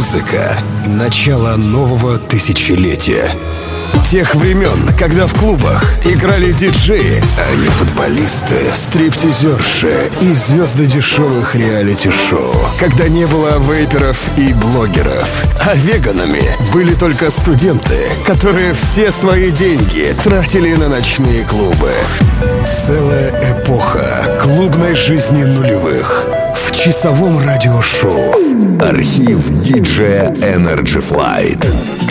Музыка — начало нового тысячелетия. Тех времен, когда в клубах играли диджеи, а не футболисты, стриптизерши и звезды дешевых реалити-шоу. Когда не было вейперов и блогеров. А веганами были только студенты, которые все свои деньги тратили на ночные клубы. Целая эпоха клубной жизни нулевых в часовом радиошоу. Архив диджея Energy Flight.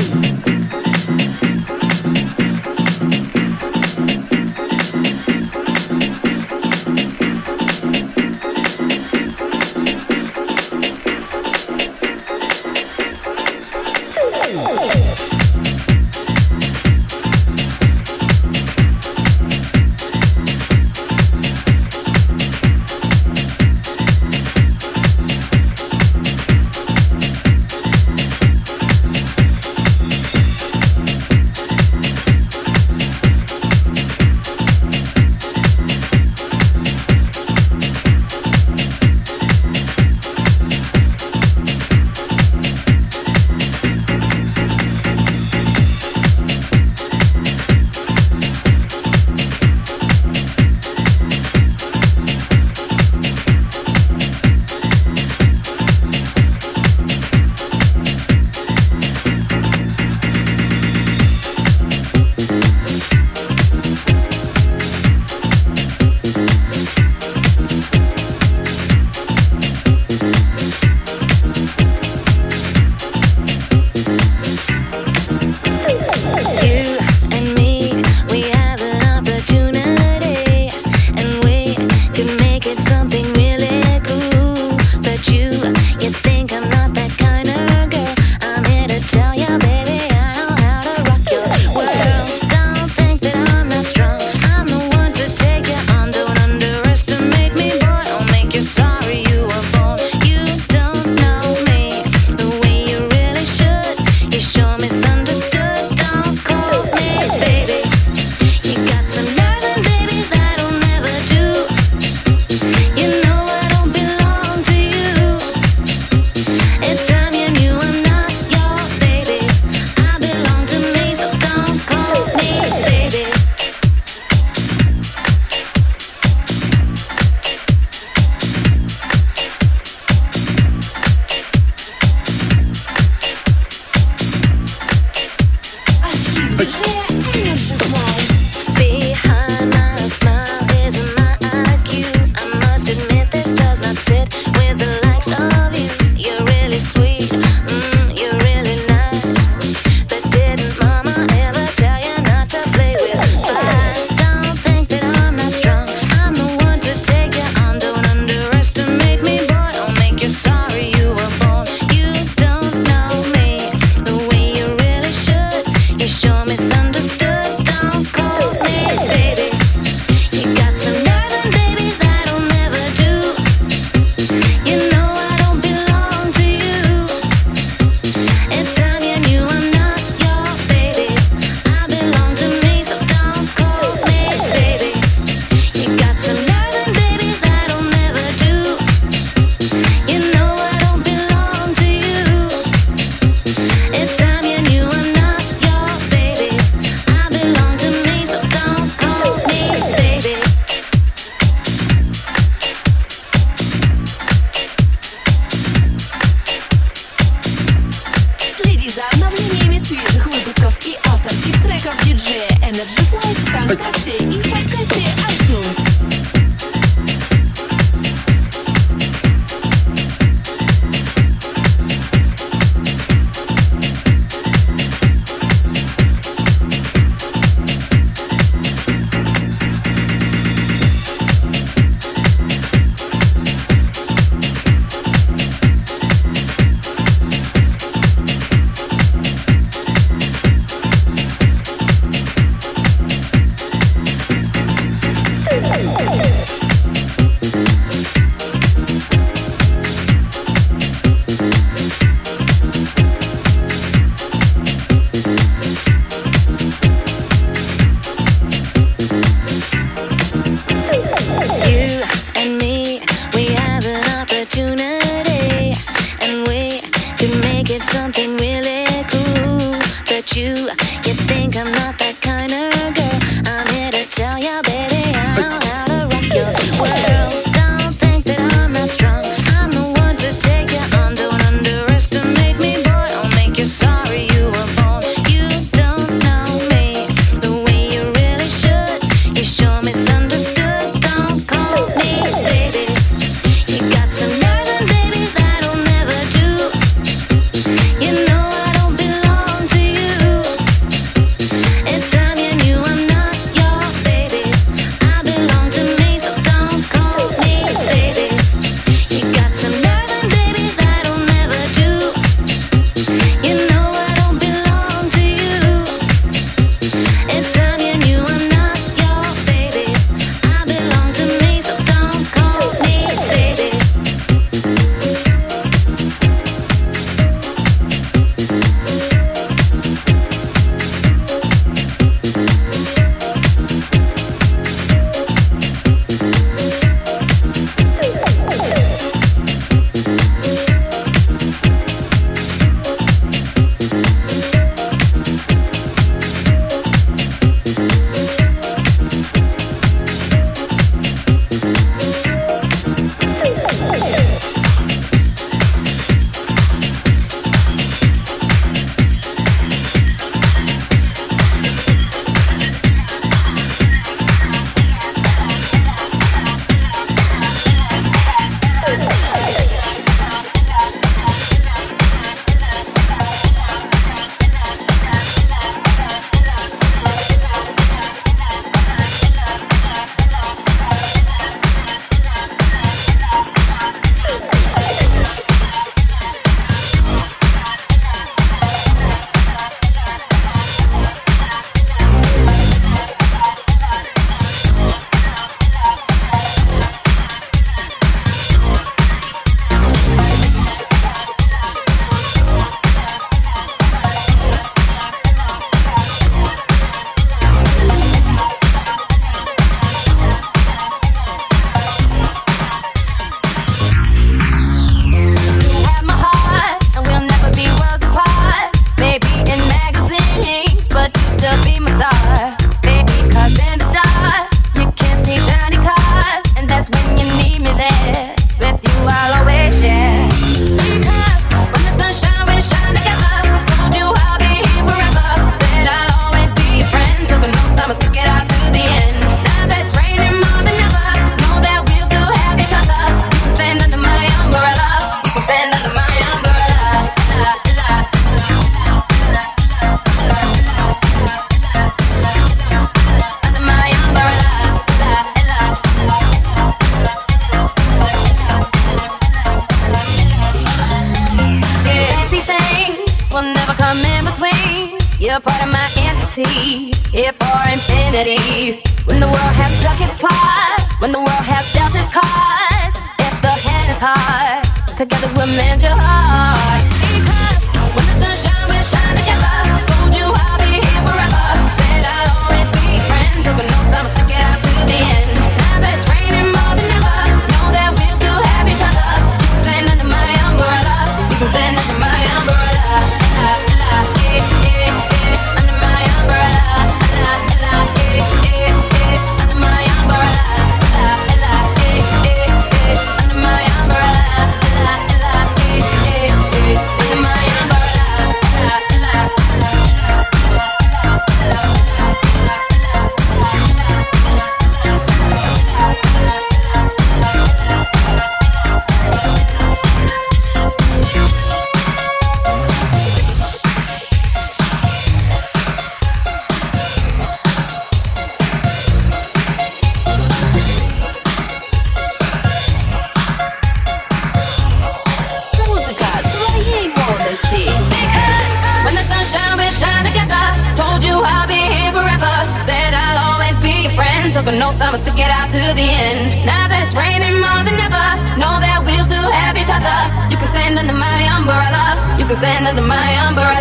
but no thumb to get out to the end. Now that it's raining more than ever, know that we'll still have each other. You can stand under my umbrella. You can stand under my umbrella.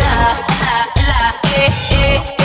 La, la, eh, eh.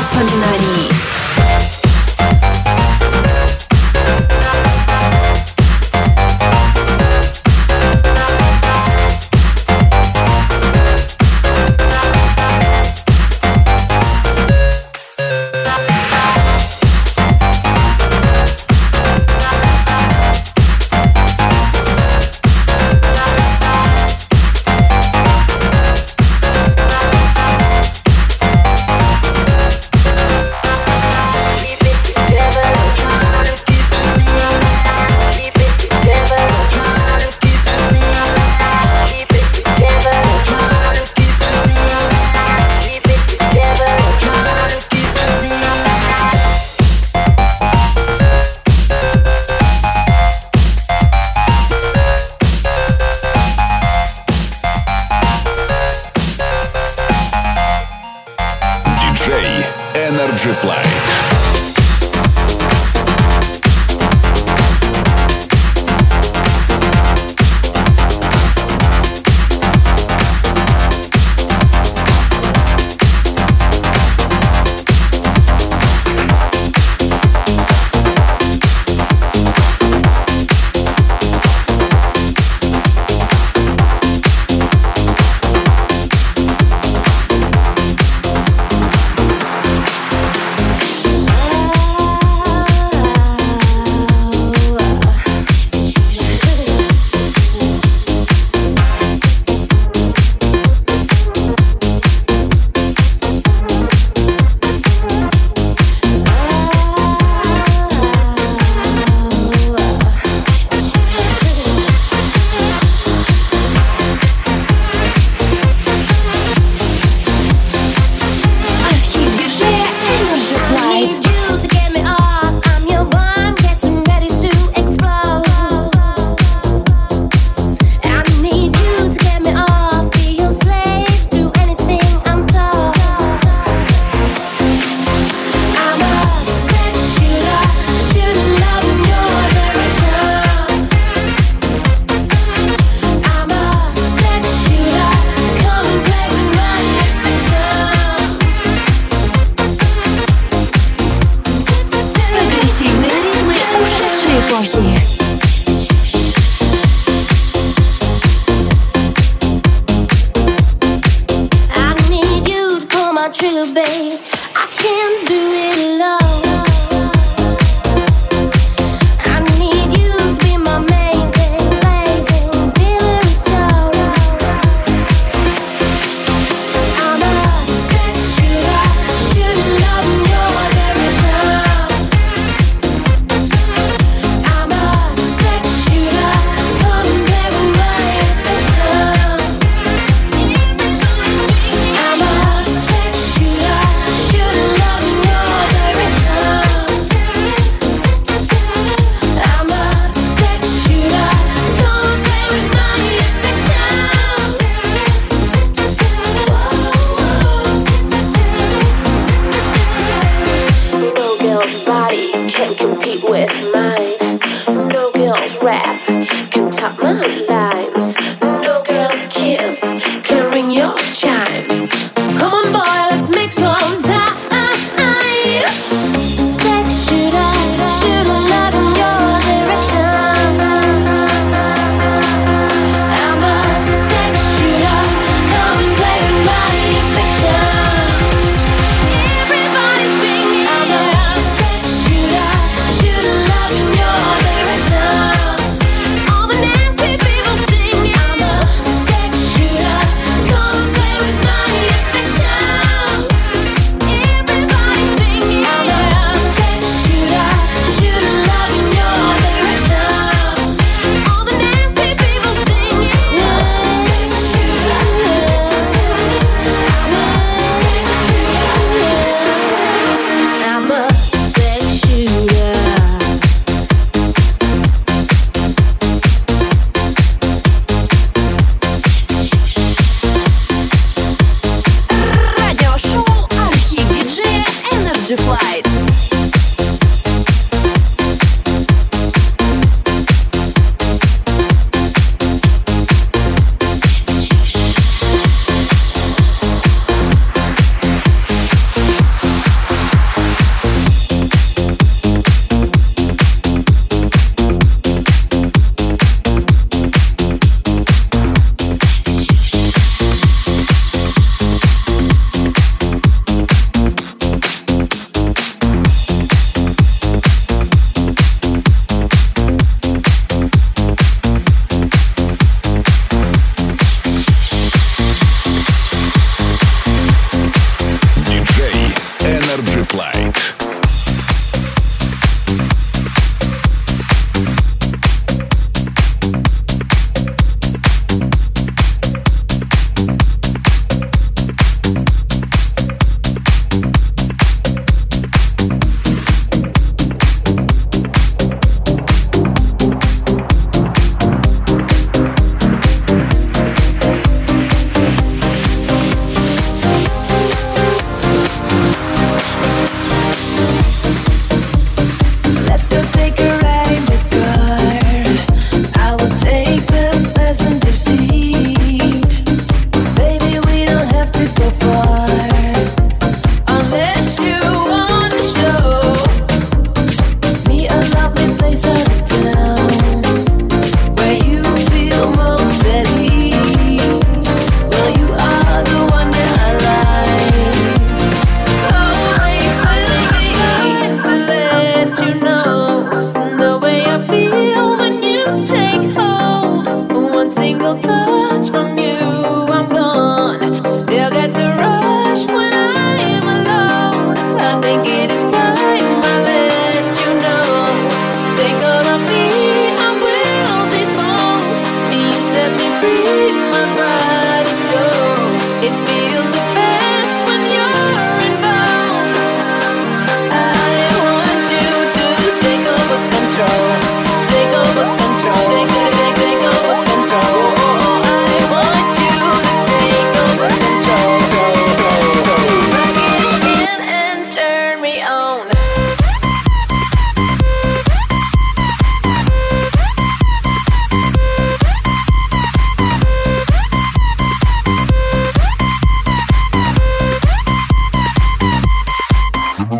ストになり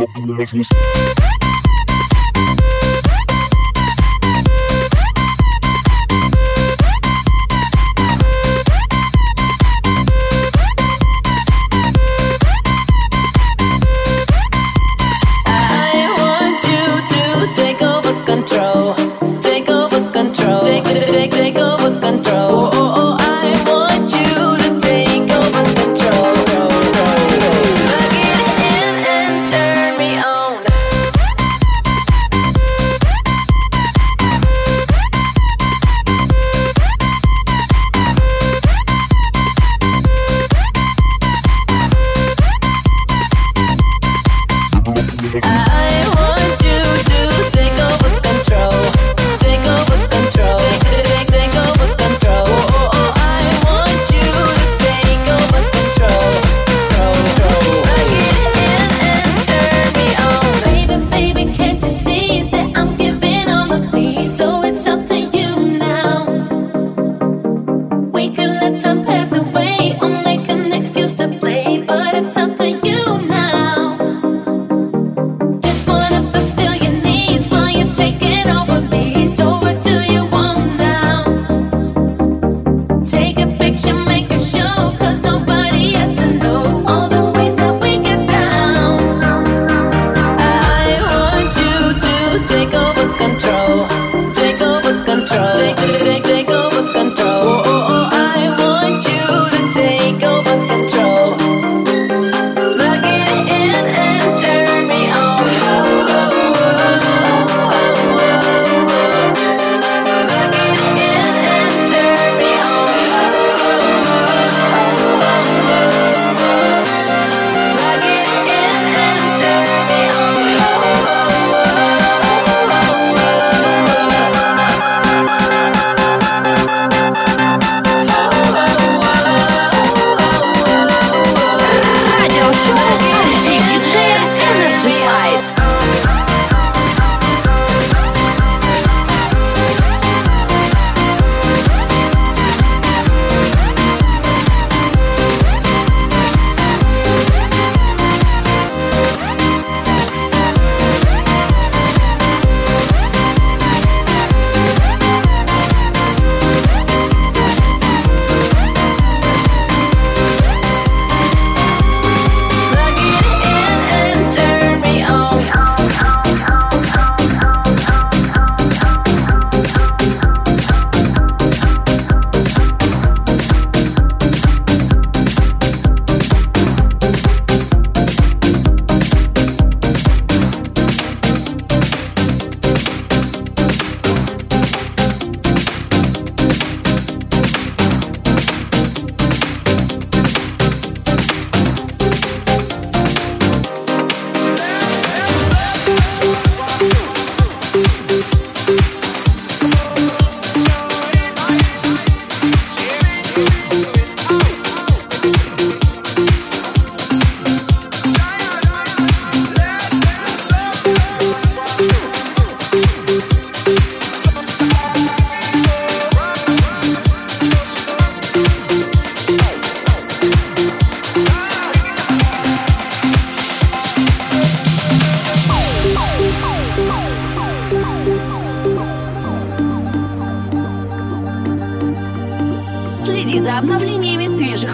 uma, uma, uma,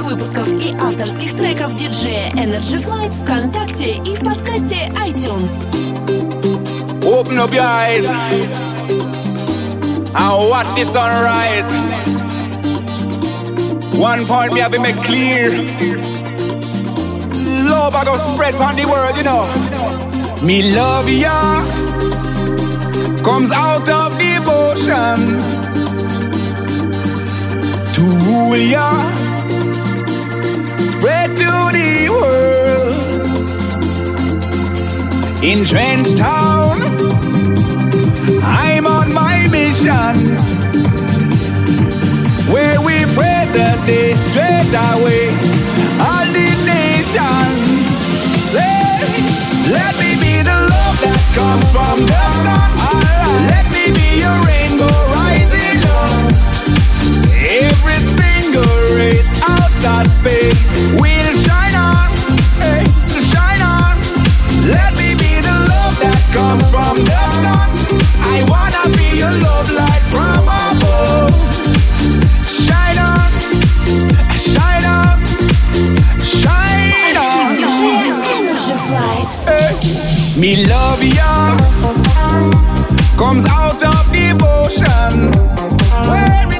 выпусков и авторских треков диджея Energy Flight ВКонтакте и в подкасте iTunes. Open up your eyes and watch the sunrise. One point me have to make clear. Love I go spread on the world, you know. Me love ya comes out of devotion rule ya, spread to the world. In Trench Town, I'm on my mission where we praise the day straight away. All the nation, let, let me be the love that comes from the sun. Let me be your rainbow rising up. Every single race out of space will shine on, hey, shine on. Let me be the love that comes from the sun. I wanna be your love light from above. Shine on, shine on, shine on. DJ Energy Flight. Hey. Me love ya comes out of devotion. Where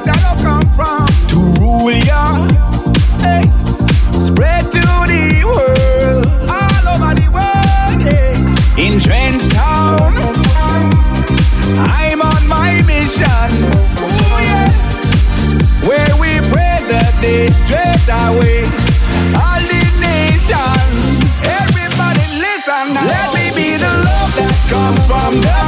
comes from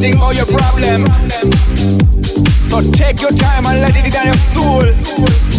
Think about your problem. But take your time and let it down your soul.